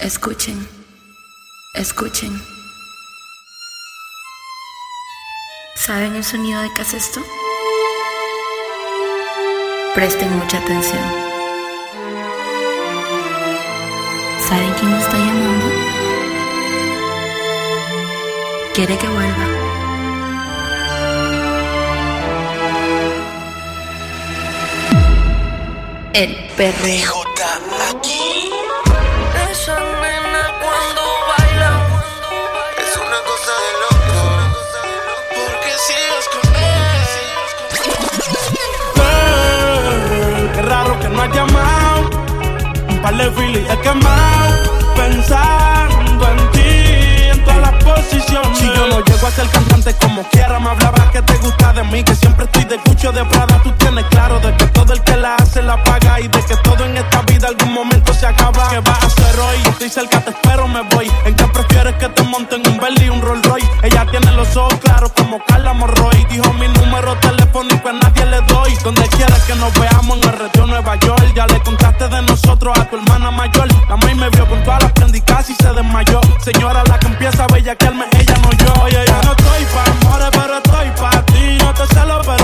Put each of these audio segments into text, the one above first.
Escuchen, escuchen. ¿Saben el sonido de qué es esto? Presten mucha atención. ¿Saben quién me está llamando? Quiere que vuelva. El perreo. no has llamado. Un par de filis he quemado. Pensando en ti, en todas las posiciones. Salgo a ser cantante como quiera, me hablabas que te gusta de mí, que siempre estoy de cucho de Prada. Tú tienes claro de que todo el que la hace la paga y de que todo en esta vida algún momento se acaba. ¿Qué vas a hacer hoy? Estoy cerca, te espero, me voy. ¿En qué prefieres que te monten un Bentley y un Rolls Royce? Ella tiene los ojos claros como Carla Morroy. Dijo mi número telefónico a nadie le doy. Donde quieras que nos veamos en el retiro Nueva York. Ya le contaste de nosotros a tu hermana mayor. La maíz me vio con todas las prendicas y casi se desmayó. Señora, la que empieza a bellaquearme, ella no yo. Ya no estoy pa' amores, pero estoy pa' ti. No te celo, pero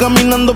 caminando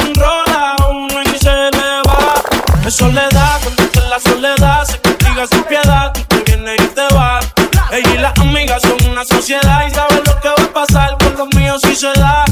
enrola, uno y se le va. Es soledad, cuando en la soledad, se castiga sin piedad, tú te viene y te va. Ella y las amigas son una sociedad y saben lo que va a pasar con los míos si se da.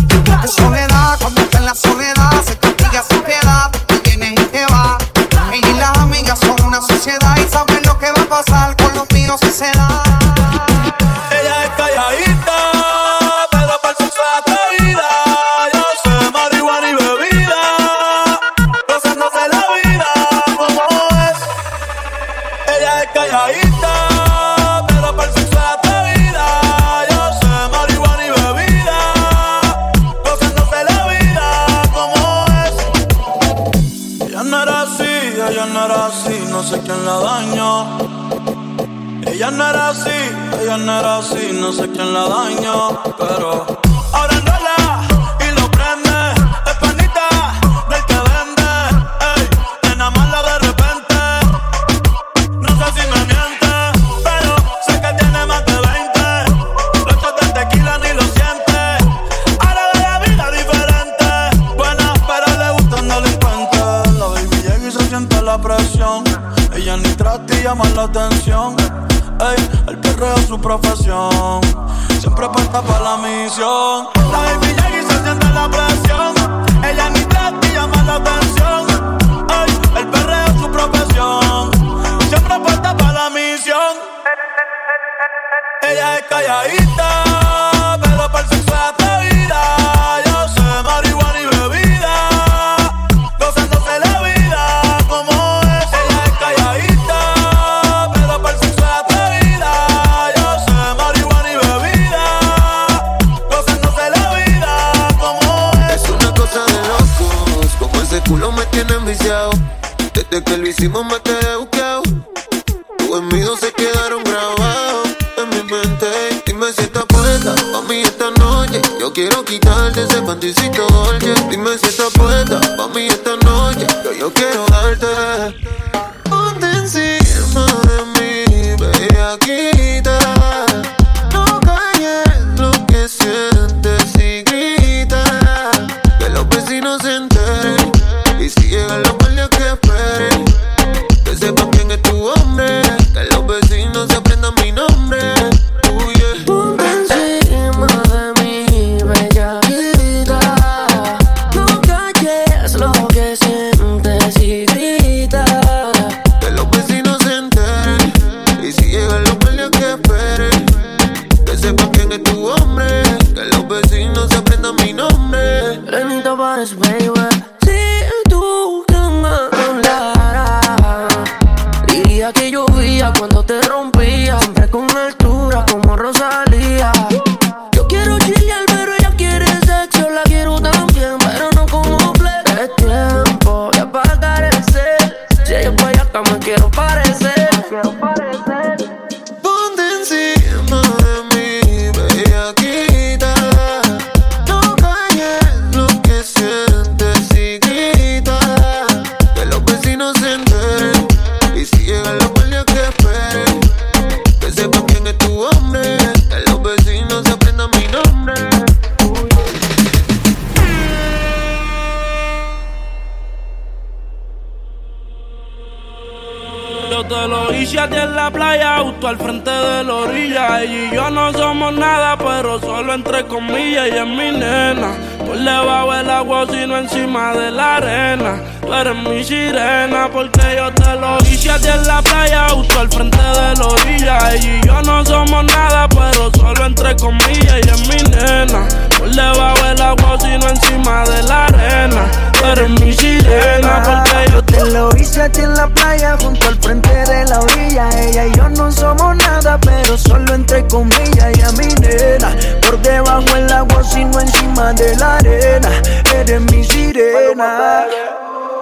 Te lo hice a ti en la playa, justo al frente de la orilla. Ella y yo no somos nada, pero solo entre comillas. Ella es mi nena, por debajo del agua, sino encima de la arena. Tú eres mi sirena, porque yo te lo hice a ti en la playa, justo al frente de la orilla. Ella y yo no somos nada, pero solo entre comillas. Ella es mi nena, por debajo del agua, sino encima de la arena. Eres mi sirena, porque yo te lo hice a en la playa junto al frente de la orilla. Ella y yo no somos nada, pero solo entre comillas. Ella mi nena, por debajo el agua, sino encima de la arena. Eres mi sirena.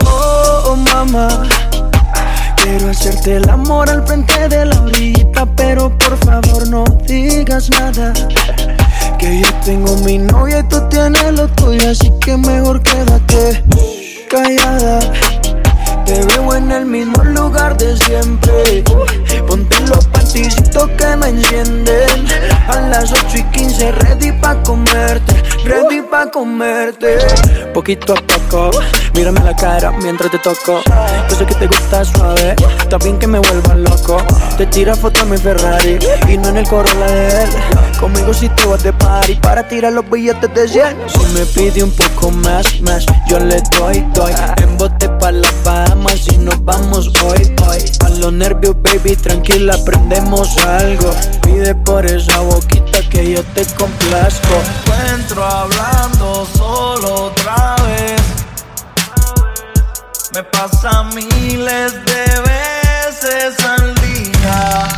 Oh, oh, mamá. Quiero hacerte el amor al frente de la orillita, pero por favor no digas nada. Que yo tengo mi novia y tú tienes lo tuyo, así que mejor quédate callada. Te veo en el mismo lugar de siempre. Ponte los panticitos que me encienden. A las 8 y 15, ready pa' comerte. Ready pa' comerte. Poquito a poco, mírame la cara mientras te toco. Yo sé que te gusta suave, está bien que me vuelva loco. Te tira foto en mi Ferrari y no en el Corolla de él. Conmigo si te vas de party para tirar los billetes de 100. Si me pide un poco más, más, yo le doy, doy. En bote pa' las Bahamas y nos vamos hoy, hoy. Pa' los nervios, baby, tranquila, aprendemos algo. Pide por esa boquita que yo te complazco. encuentro hablando solo otra vez. Me pasa miles de veces al día.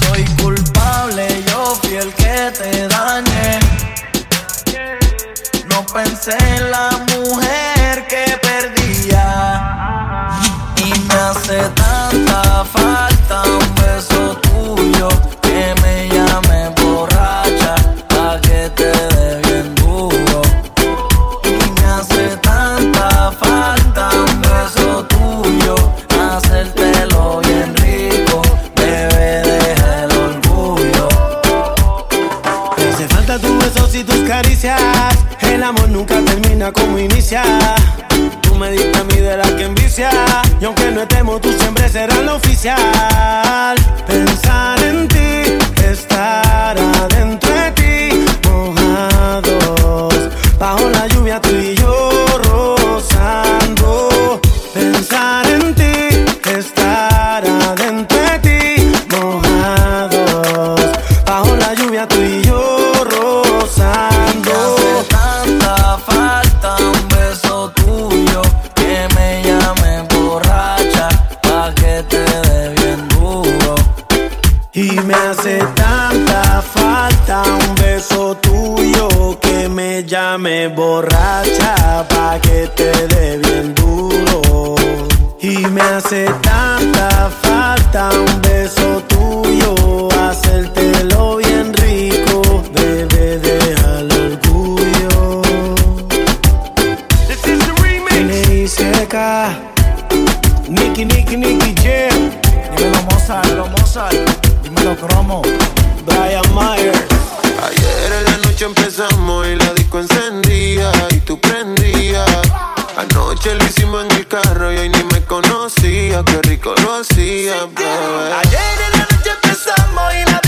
Soy culpable, yo fui el que te dañé. No pensé en la mujer que perdía. Y me hace tanta nunca termina como inicia. Tú me diste a mí de la que envicia. Y aunque no estemos, tú siempre serás la oficial. Pensar en ti, estar adentro borracha pa' que te dé bien duro. Y me hace tanta falta un beso tuyo, Lo hicimos en el carro y ni me conocía. Qué rico lo hacía, bebé. Ayer en la noche empezamos y la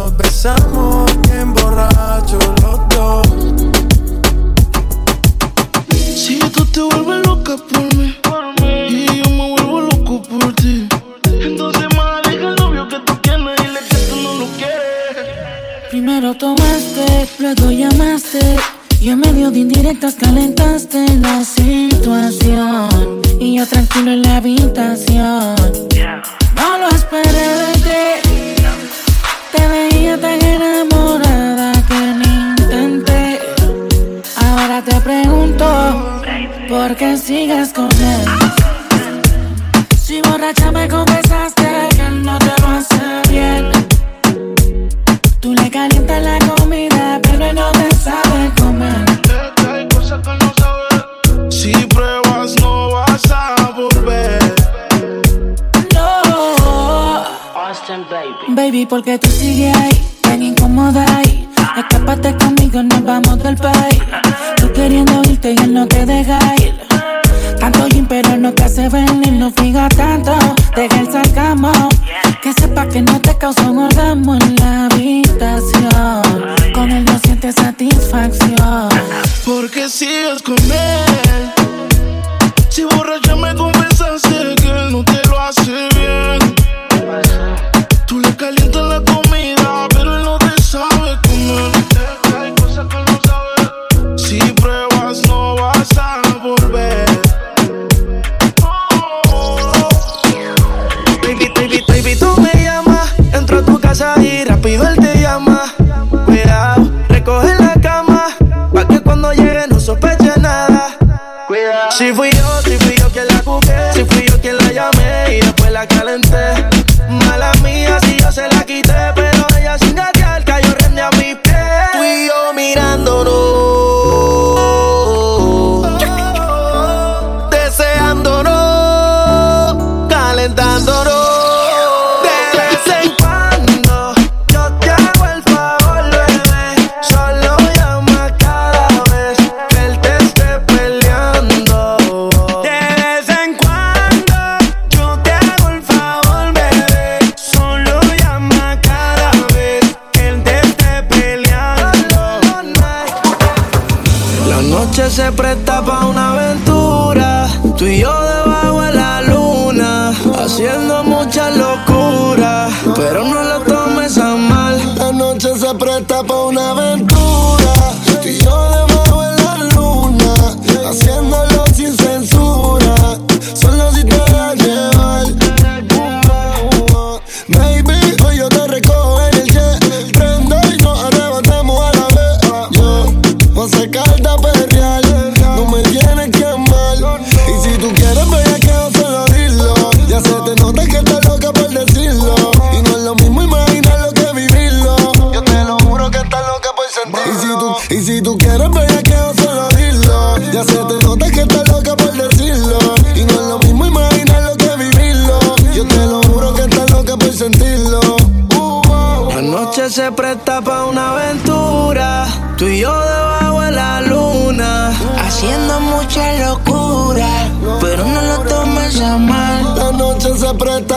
nos besamos bien borrachos los dos. Si tú te vuelves loca por mí, por mí. y yo me vuelvo loco por ti, entonces más deja el novio que tú tienes y le que tú no lo quieres. Primero tomaste, luego llamaste. Y en medio de indirectas calentaste la situación Y yo tranquilo en la habitación No lo esperé de ti Te tenía tan enamorada que ni intenté. Ahora te pregunto, ¿por qué sigues con él? Si borracha me confesaste que no te va a hacer bien. Tú le calientas la comida. porque tú sigues ahí, tan incómoda ahí. Escápate conmigo, nos vamos del país. Tú queriendo irte y él no te deja ir. Tanto gym, pero no te hace venir, no fija tanto. Deja el sarcasmo. Que sepa que no te causó un orgasmo en la habitación. Con él no sientes satisfacción. Porque sigues con él. Si borracha me Si fui yo, si fui yo quien la jugué, si fui yo quien la llamé y después la calenté.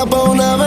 la bonne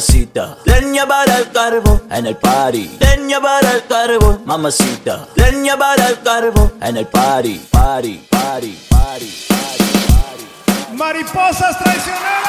mamacita. Leña para el carbón en el party. Leña para el carbón, mamacita. Leña para el carbón en el party. Party, party, party, party, party. Mariposas traicioneras.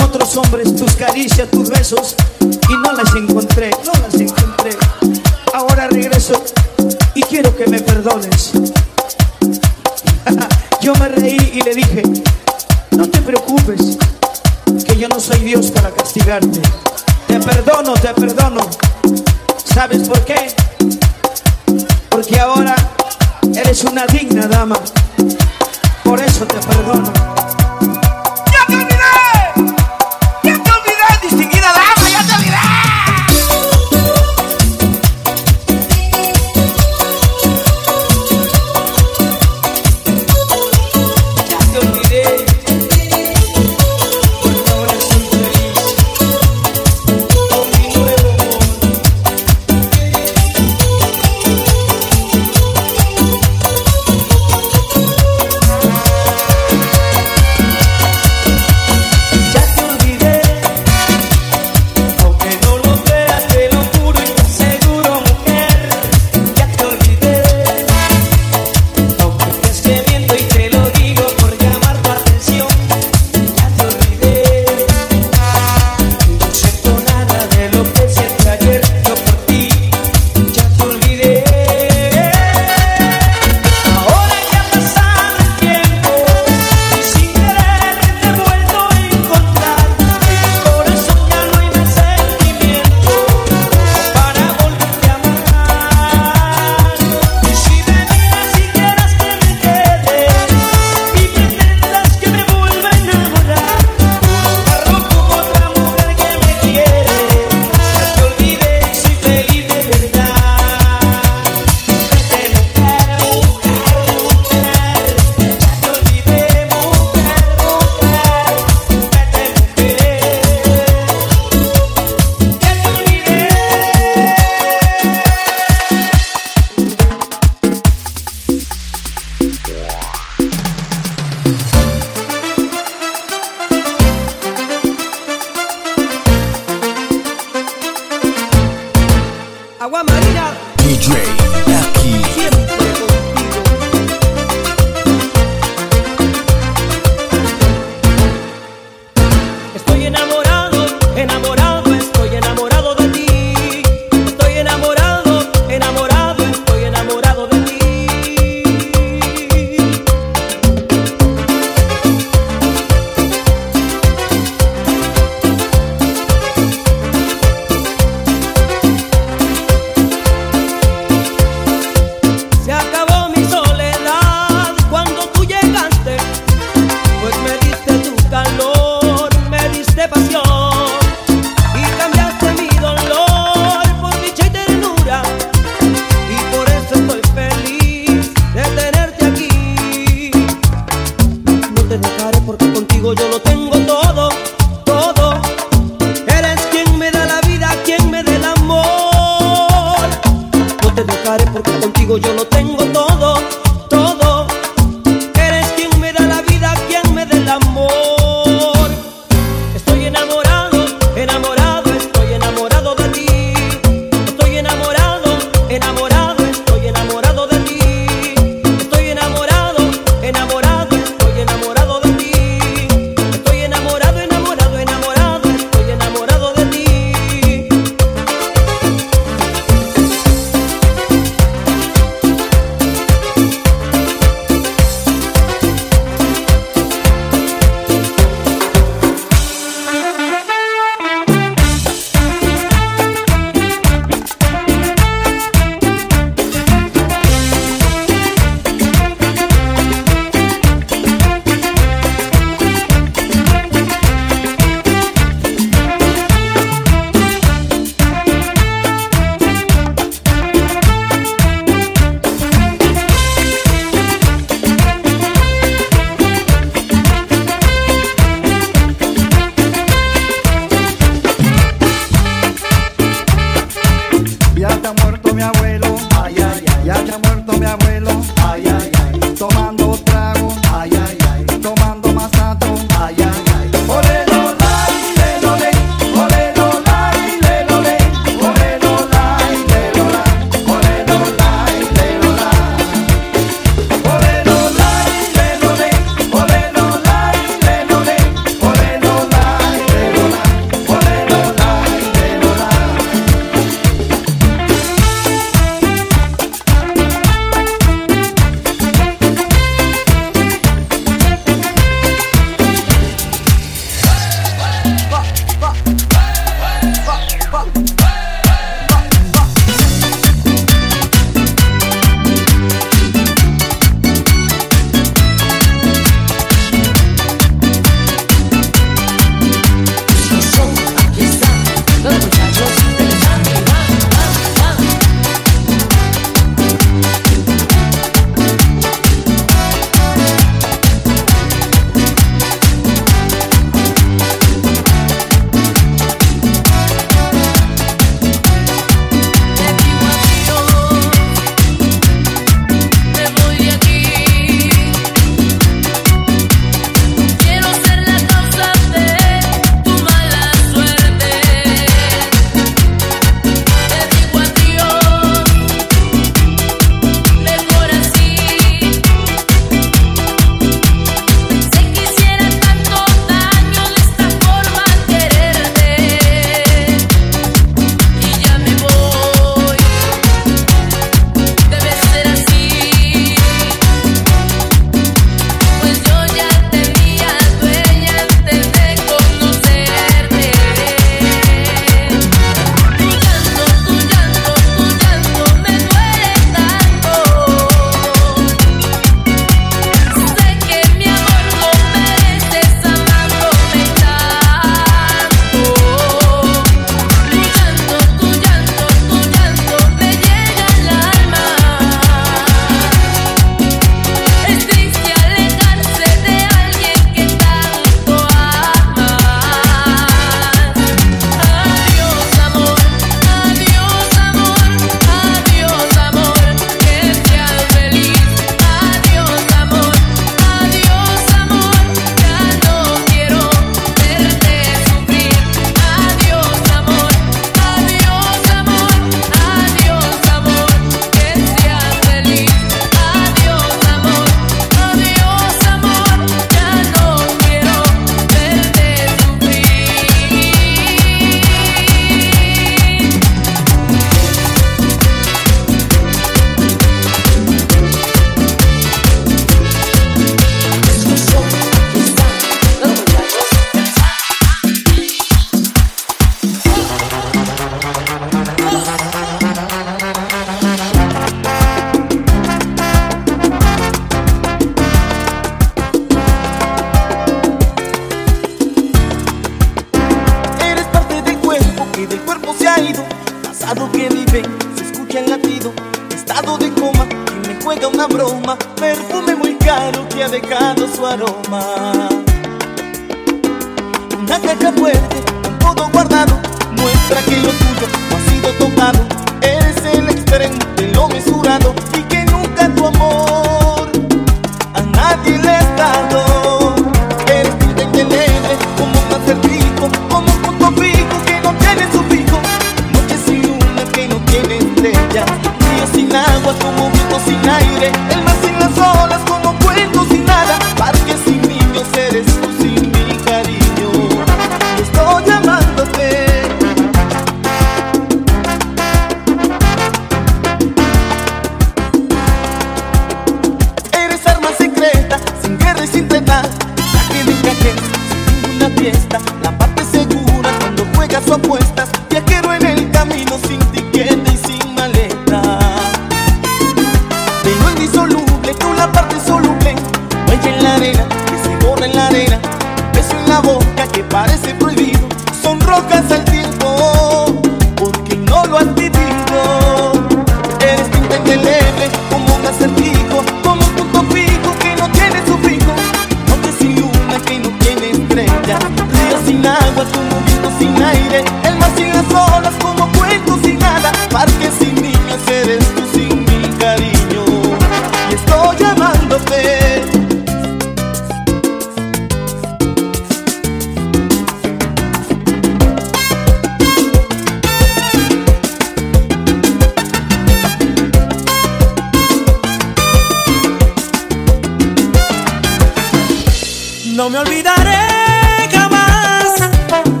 olvidaré jamás.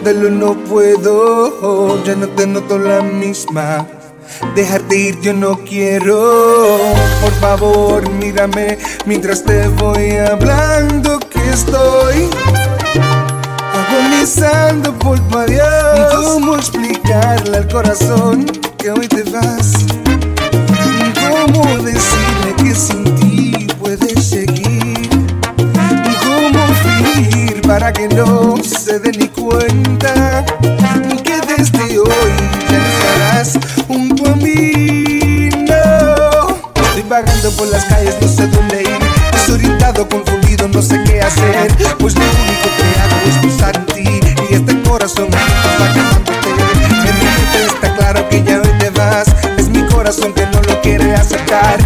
aguantarlo no puedo, ya no te noto la misma. Dejarte ir yo no quiero, por favor mírame mientras te voy hablando que estoy agonizando por tu adiós. ¿Cómo explicarle al corazón que hoy te vas? ¿Cómo decirle que sin ti puedes seguir? ¿Cómo fingir para que no por las calles, no sé dónde ir. Desorientado, confundido, no sé qué hacer. Pues lo único que hago es pensar en ti. Y este corazón está llamándote. En mi mente está claro que ya hoy te vas. Es mi corazón que no lo quiere aceptar.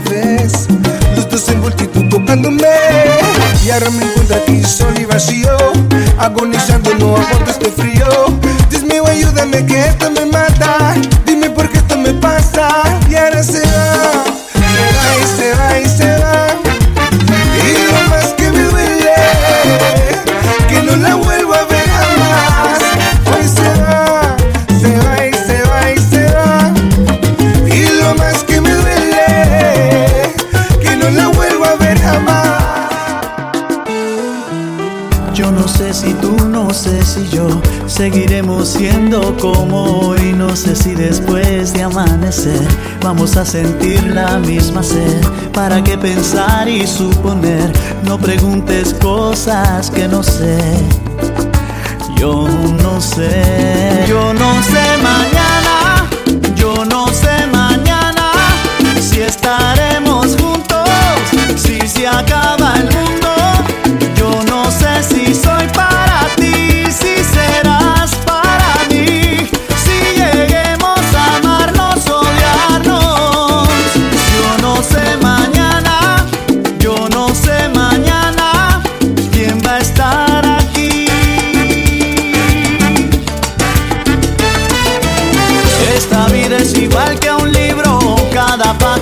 primera vez. Los dos en multitud tocándome. Y ahora me encuentro aquí solo y vacío, agonizando, no aguanto Vamos a sentir la misma sed. ¿Para qué pensar y suponer? No preguntes cosas que no sé. Yo no sé. Yo no sé mañana. Yo no sé mañana. Si estaremos juntos. Si se acaba el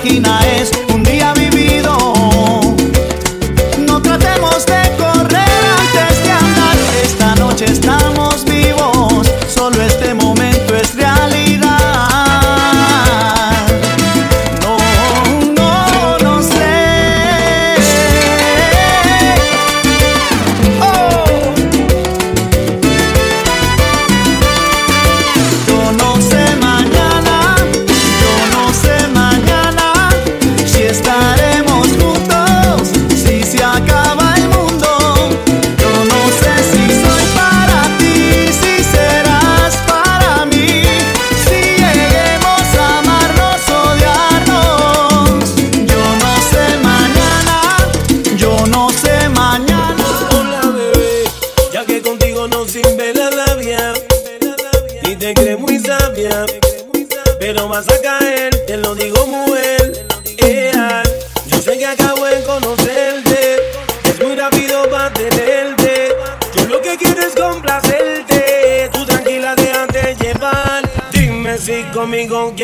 página es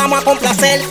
Vamos a complacer.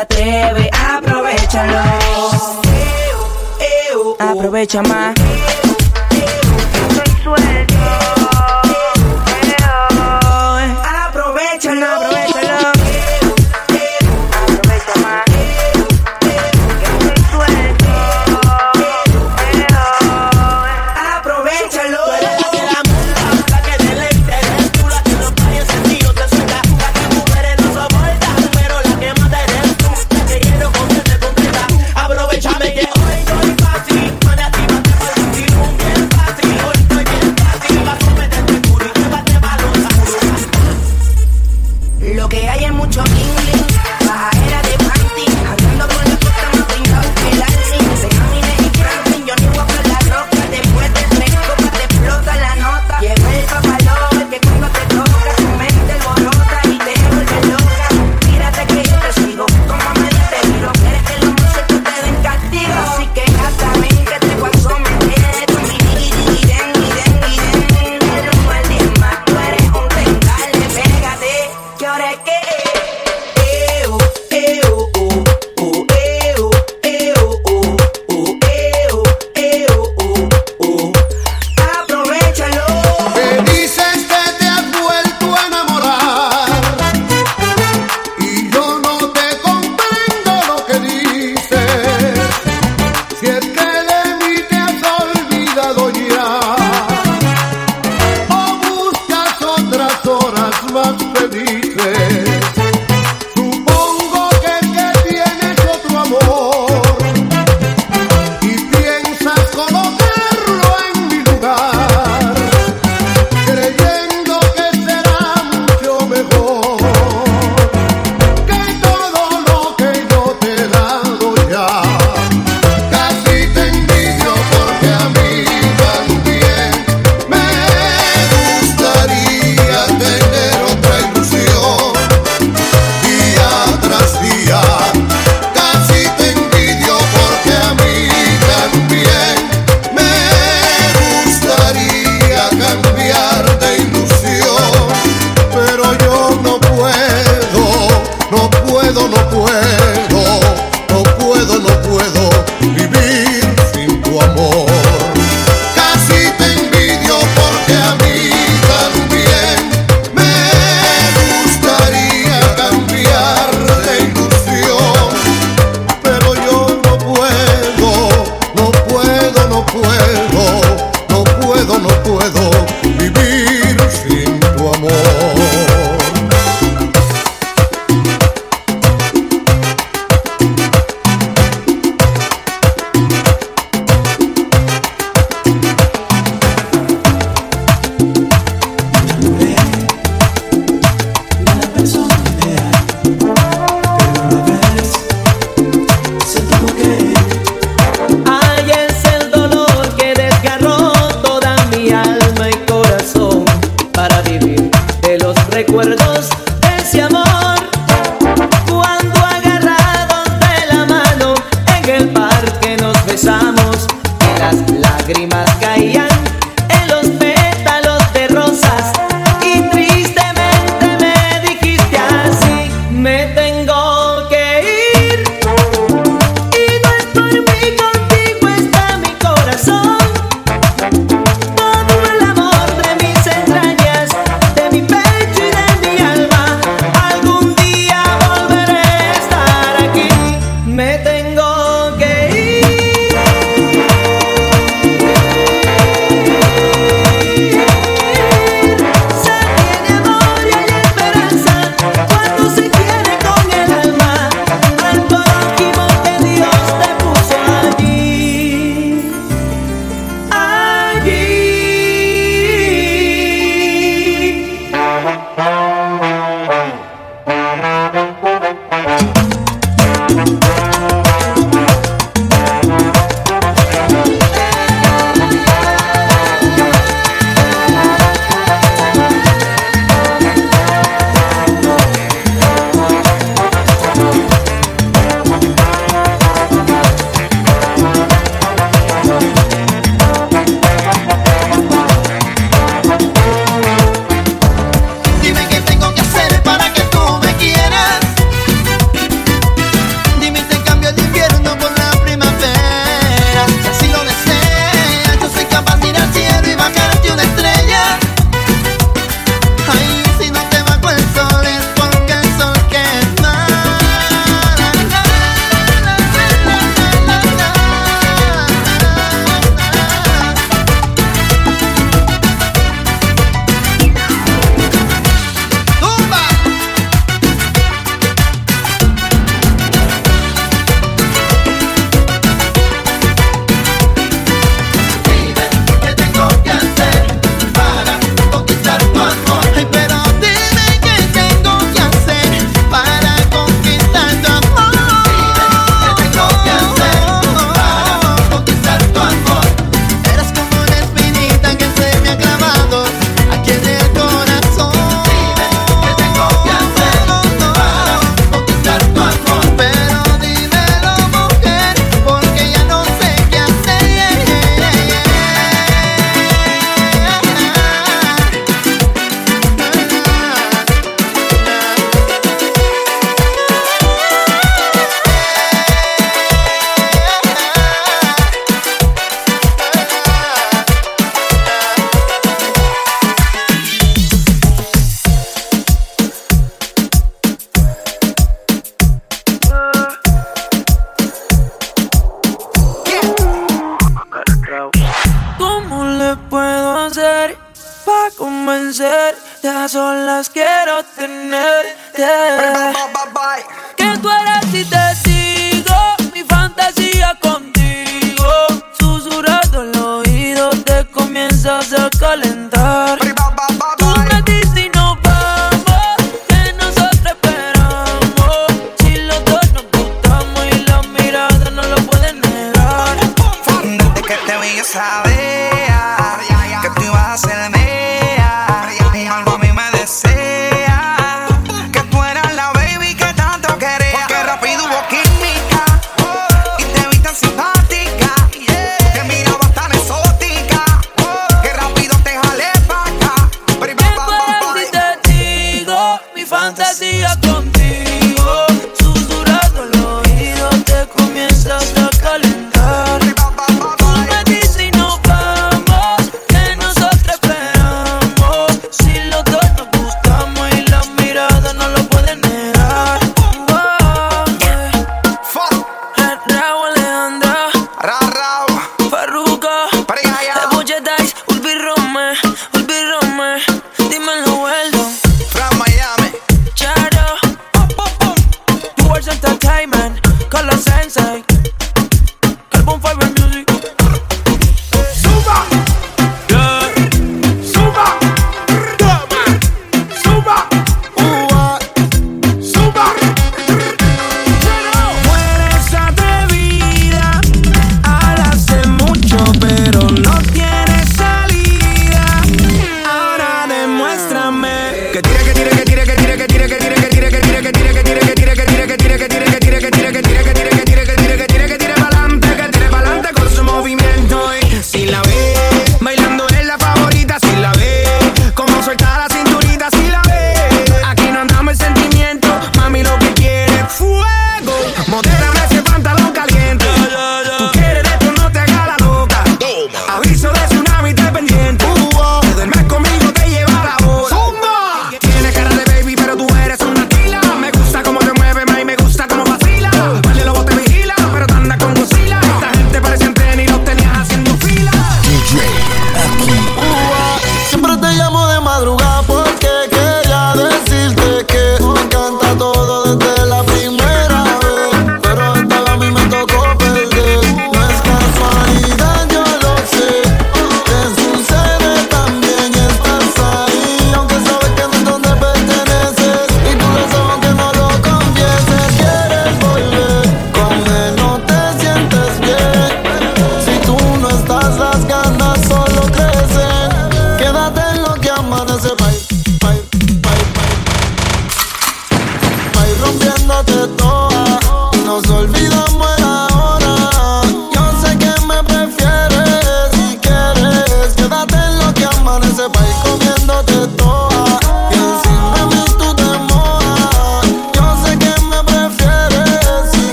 Atreves, aprovechalo. Aprovecha más.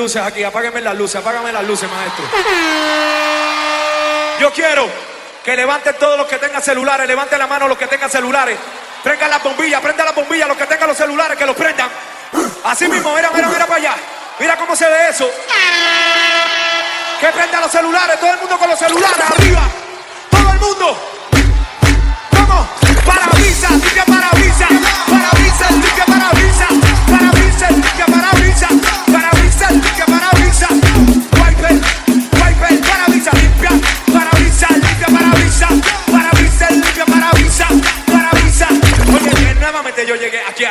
luces aquí, apáguenme las luces, apágame las luces, maestro. Yo quiero que levanten todos los que tengan celulares, levanten la mano los que tengan celulares, prendan las bombillas, prendan las bombillas, los que tengan los celulares, que los prendan. Así mismo, mira, mira, mira para allá. Mira cómo se ve eso. Que prendan los celulares, todo el mundo con los celulares arriba.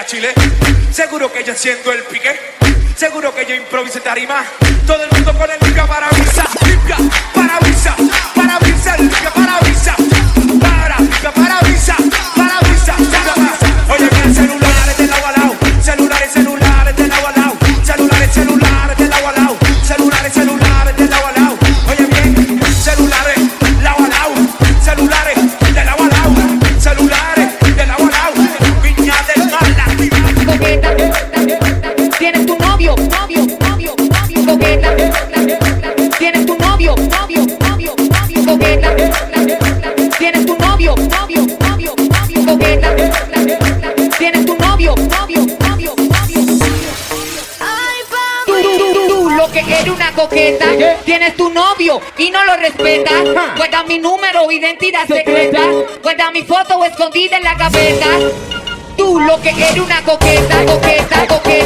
Chile. Seguro que yo enciendo el pique. Seguro que yo improviso tarima. Todo el mundo con el pica para respeta. Guarda mi número, identidad secreta. Guarda mi foto escondida en la cabeza. Tú lo que eres una coqueta, coqueta, coqueta.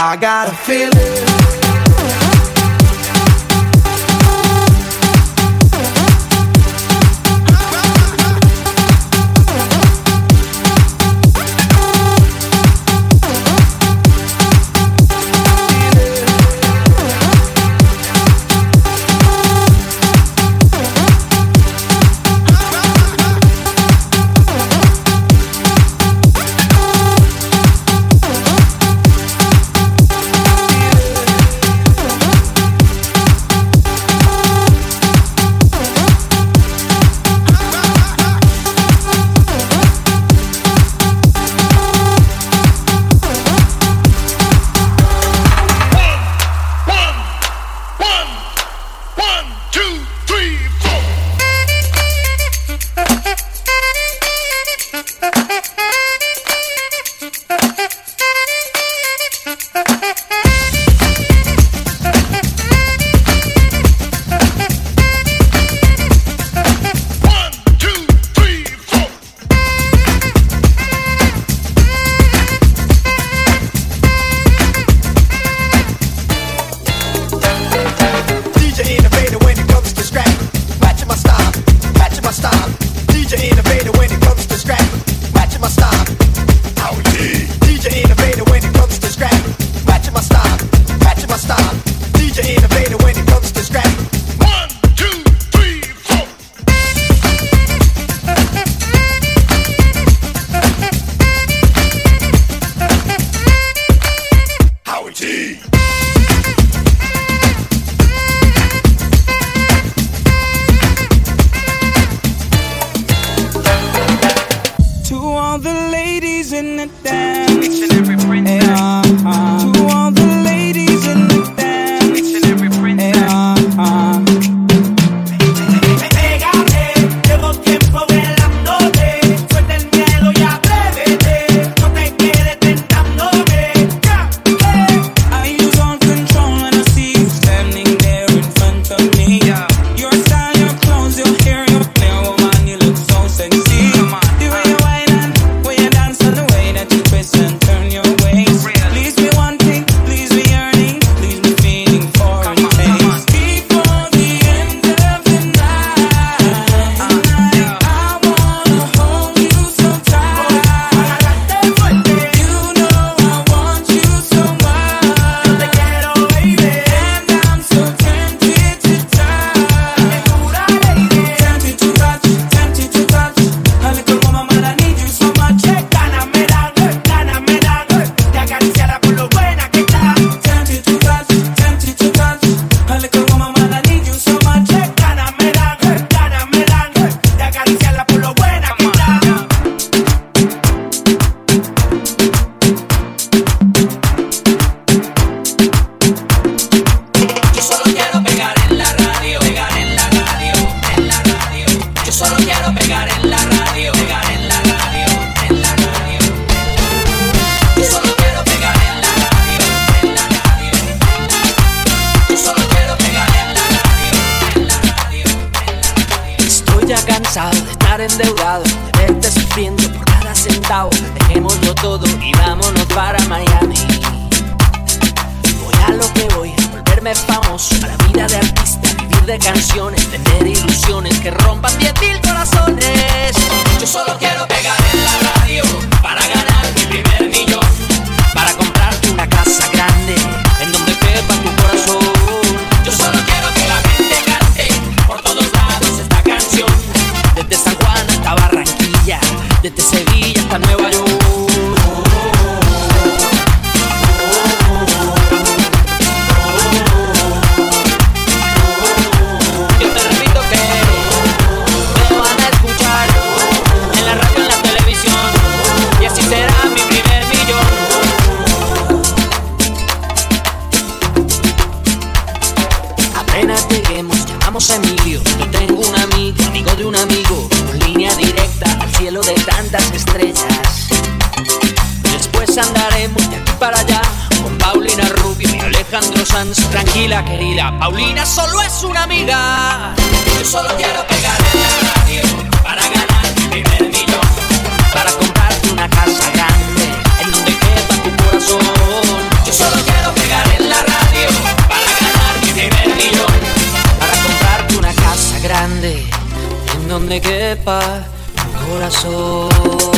I got a feeling. sufriendo por cada centavo. Dejémoslo todo y vámonos para Miami. Voy a lo que voy, a volverme famoso. A la vida de artista, vivir de canciones, tener ilusiones que rompan 10.000 corazones. Yo solo quiero pegar en la radio para ganar mi primer mentira. Paulina solo es una amiga. Yo solo quiero pegarle la radio para ganar mi primer millón. Para comprarte una casa grande en donde quepa tu corazón. Yo solo quiero pegar en la radio para ganar mi primer millón. Para comprarte una casa grande en donde quepa tu corazón.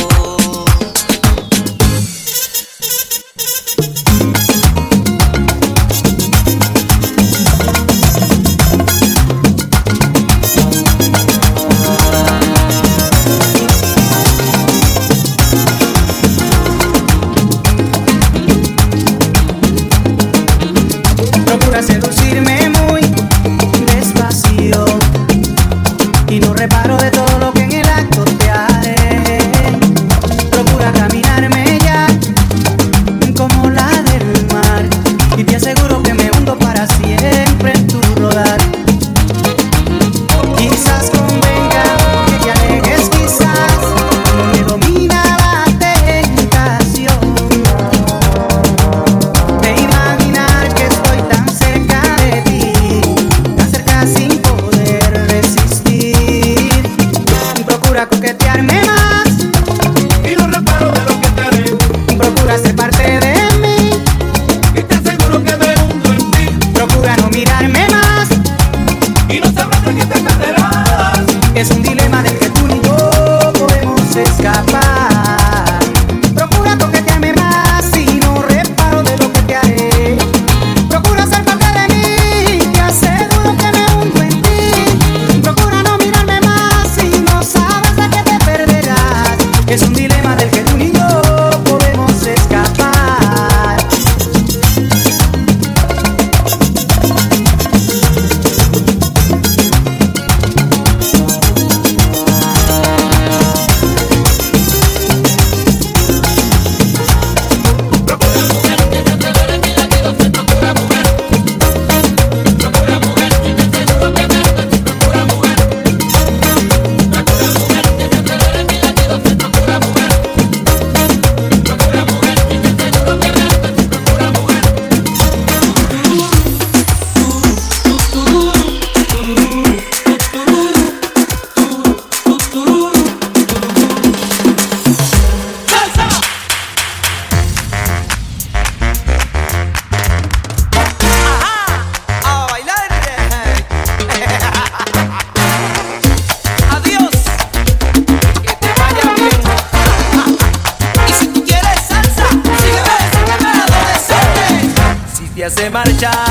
se marcha.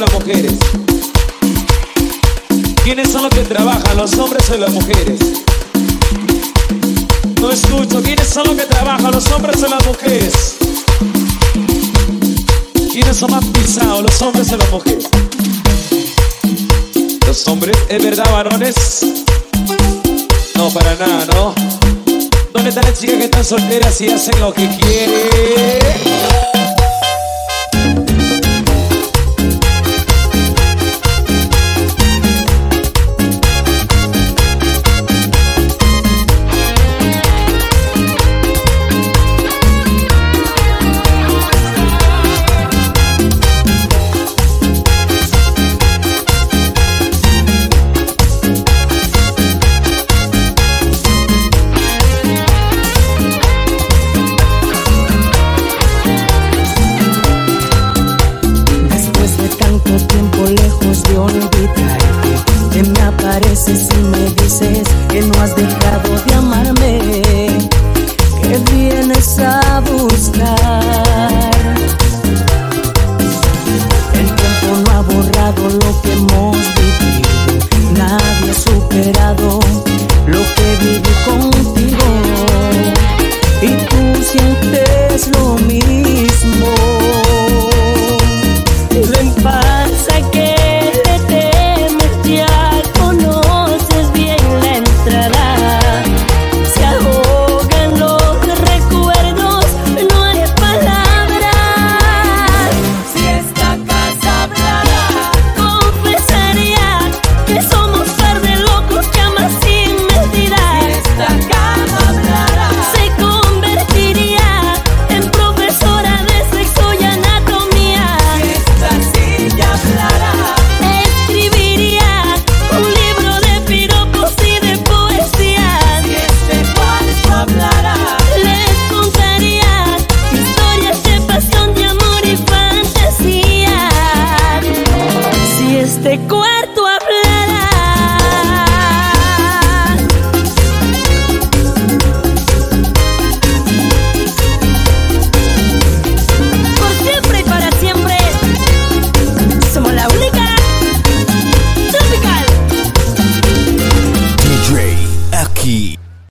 las mujeres? ¿Quiénes son los que trabajan, los hombres o las mujeres? No escucho, ¿quiénes son los que trabajan, los hombres o las mujeres? ¿Quiénes son más pisados, los hombres o las mujeres? Los hombres, ¿es verdad, varones? No, para nada, ¿no? ¿Dónde están las chicas que están solteras y hacen lo que quieren?